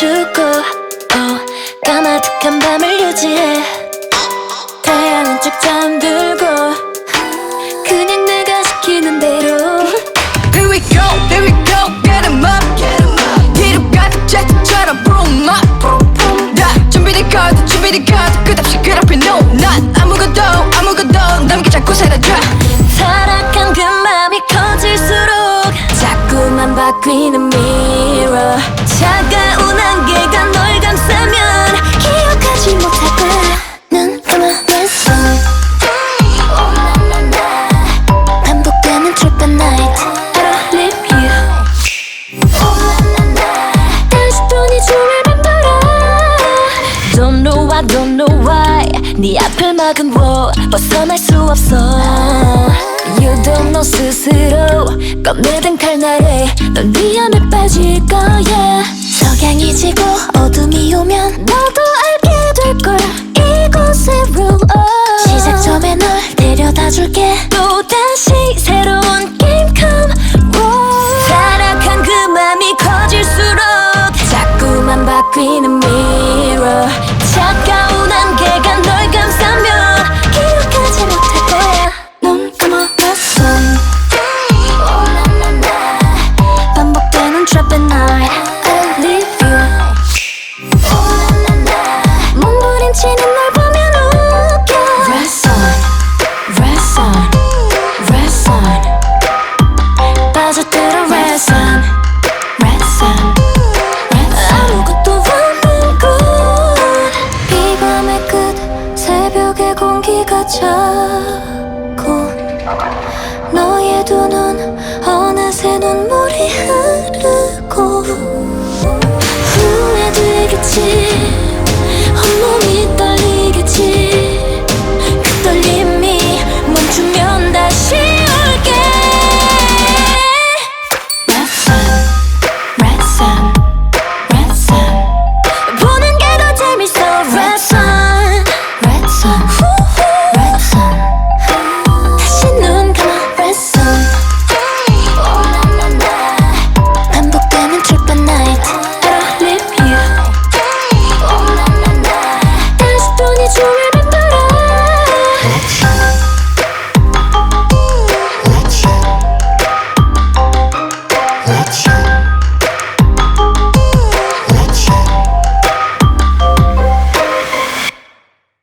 주고 어, 까마득한 밤을 유지해 태양은 쭉 잠들고 그냥 내가 시키는 대로 Here we go, here we go, get 'em up, get 'em up. 뒤로 가득 제트처럼 boom up. 다 준비된 카드, 준비된 카드, 끝없이 그렇게 no, 난 아무것도 아무것도 남기 자꾸 사라져. 타락한 그 맘이 커질수록 자꾸만 바뀌는 mirror Don't know why, 네 앞을 막은 wall 벗어날 수 없어. You don't know 스스로 꺼내든 칼날에 넌 위험에 빠질 거야. 석양이 지고 어둠이 오면 너도 알게 될걸 이곳의 rule 시작점에 널 데려다 줄게 차고 너의 두 눈 어느새 눈물이 흐르고